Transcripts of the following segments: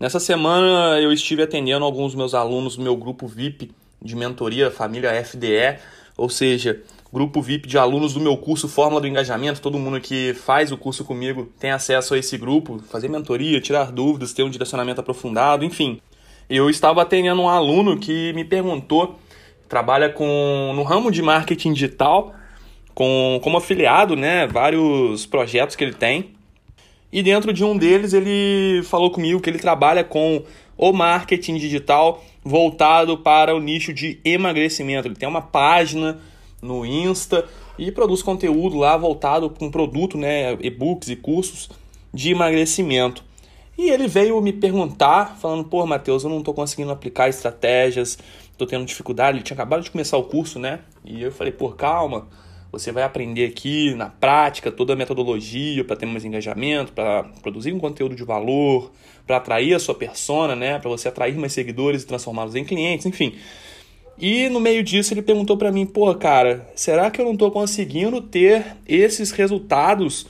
Nessa semana eu estive atendendo alguns meus alunos do meu grupo VIP de mentoria Família FDE, ou seja, grupo VIP de alunos do meu curso Fórmula do Engajamento. Todo mundo que faz o curso comigo tem acesso a esse grupo, fazer mentoria, tirar dúvidas, ter um direcionamento aprofundado, enfim. Eu estava atendendo um aluno que me perguntou, trabalha com no ramo de marketing digital, com como afiliado, né, vários projetos que ele tem. E dentro de um deles ele falou comigo que ele trabalha com o marketing digital voltado para o nicho de emagrecimento. Ele tem uma página no Insta e produz conteúdo lá voltado com produto, né, e-books e cursos de emagrecimento. E ele veio me perguntar, falando: "Pô, Matheus, eu não estou conseguindo aplicar estratégias, estou tendo dificuldade". Ele tinha acabado de começar o curso, né? E eu falei: "Pô, calma, você vai aprender aqui na prática toda a metodologia para ter mais engajamento, para produzir um conteúdo de valor, para atrair a sua persona, né? Para você atrair mais seguidores e transformá-los em clientes, enfim. E no meio disso ele perguntou para mim, pô, cara, será que eu não estou conseguindo ter esses resultados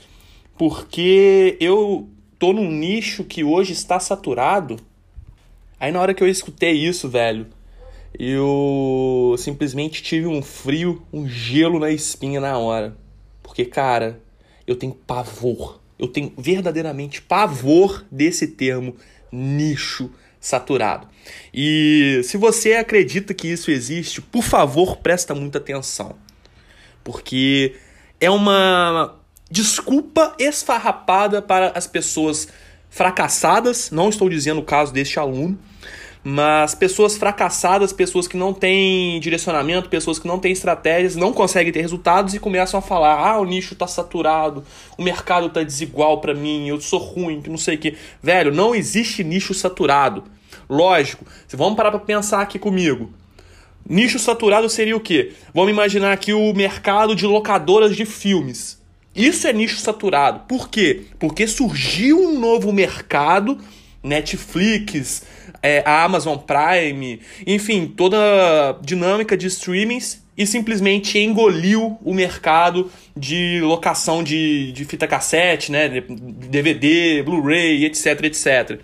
porque eu tô num nicho que hoje está saturado? Aí na hora que eu escutei isso, velho, eu simplesmente tive um frio, um gelo na espinha na hora. Porque, cara, eu tenho pavor. Eu tenho verdadeiramente pavor desse termo nicho saturado. E se você acredita que isso existe, por favor, presta muita atenção. Porque é uma desculpa esfarrapada para as pessoas fracassadas, não estou dizendo o caso deste aluno, mas pessoas fracassadas, pessoas que não têm direcionamento, pessoas que não têm estratégias, não conseguem ter resultados e começam a falar: ah, o nicho tá saturado, o mercado tá desigual para mim, eu sou ruim, que não sei o que. Velho, não existe nicho saturado. Lógico, vamos parar para pensar aqui comigo. Nicho saturado seria o quê? Vamos imaginar aqui o mercado de locadoras de filmes. Isso é nicho saturado. Por quê? Porque surgiu um novo mercado Netflix, é, a Amazon Prime, enfim, toda a dinâmica de streamings e simplesmente engoliu o mercado de locação de, de fita cassete, né, DVD, Blu-ray, etc, etc.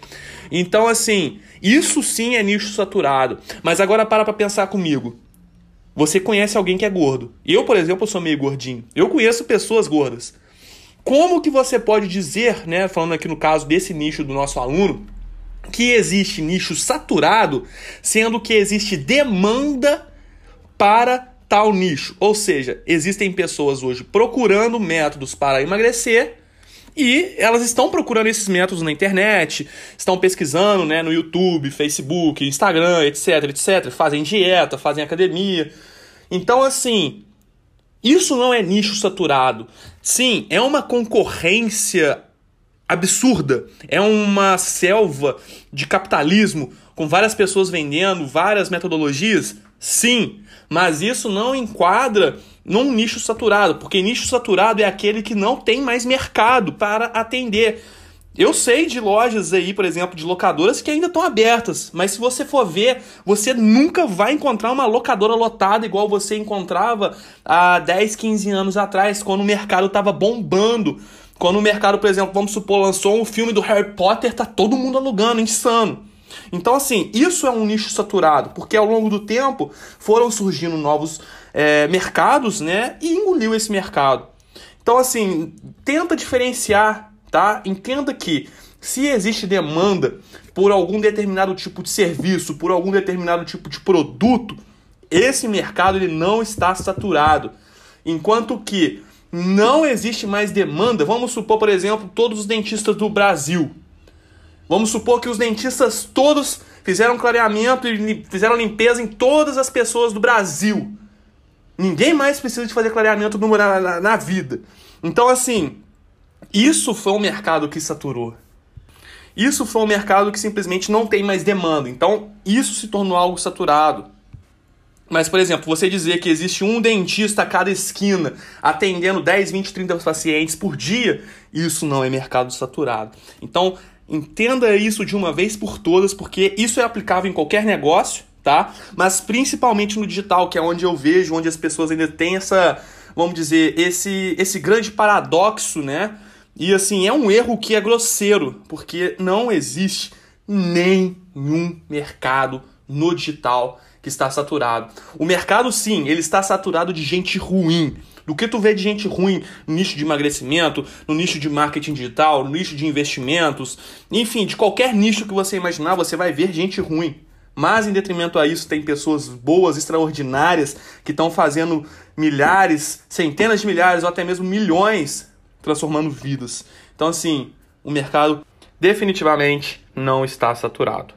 Então, assim, isso sim é nicho saturado. Mas agora para para pensar comigo. Você conhece alguém que é gordo. Eu, por exemplo, sou meio gordinho. Eu conheço pessoas gordas. Como que você pode dizer, né, falando aqui no caso desse nicho do nosso aluno, que existe nicho saturado, sendo que existe demanda para tal nicho? Ou seja, existem pessoas hoje procurando métodos para emagrecer e elas estão procurando esses métodos na internet, estão pesquisando né, no YouTube, Facebook, Instagram, etc, etc. Fazem dieta, fazem academia. Então, assim, isso não é nicho saturado. Sim, é uma concorrência absurda. É uma selva de capitalismo com várias pessoas vendendo várias metodologias. Sim, mas isso não enquadra num nicho saturado, porque nicho saturado é aquele que não tem mais mercado para atender. Eu sei de lojas aí, por exemplo, de locadoras que ainda estão abertas, mas se você for ver, você nunca vai encontrar uma locadora lotada igual você encontrava há 10, 15 anos atrás, quando o mercado estava bombando. Quando o mercado, por exemplo, vamos supor, lançou um filme do Harry Potter, tá todo mundo alugando, insano. Então, assim, isso é um nicho saturado, porque ao longo do tempo foram surgindo novos é, mercados, né? E engoliu esse mercado. Então, assim, tenta diferenciar tá? Entenda que se existe demanda por algum determinado tipo de serviço, por algum determinado tipo de produto, esse mercado ele não está saturado. Enquanto que não existe mais demanda, vamos supor, por exemplo, todos os dentistas do Brasil. Vamos supor que os dentistas todos fizeram clareamento e fizeram limpeza em todas as pessoas do Brasil. Ninguém mais precisa de fazer clareamento na, na, na vida. Então, assim, isso foi um mercado que saturou. Isso foi um mercado que simplesmente não tem mais demanda. Então, isso se tornou algo saturado. Mas, por exemplo, você dizer que existe um dentista a cada esquina atendendo 10, 20, 30 pacientes por dia, isso não é mercado saturado. Então, entenda isso de uma vez por todas, porque isso é aplicável em qualquer negócio, tá? Mas principalmente no digital, que é onde eu vejo, onde as pessoas ainda têm essa, vamos dizer, esse, esse grande paradoxo, né? E assim, é um erro que é grosseiro, porque não existe nenhum mercado no digital que está saturado. O mercado, sim, ele está saturado de gente ruim. Do que tu vê de gente ruim no nicho de emagrecimento, no nicho de marketing digital, no nicho de investimentos, enfim, de qualquer nicho que você imaginar, você vai ver gente ruim. Mas, em detrimento a isso, tem pessoas boas, extraordinárias, que estão fazendo milhares, centenas de milhares ou até mesmo milhões, transformando vidas. Então, assim, o mercado definitivamente não está saturado.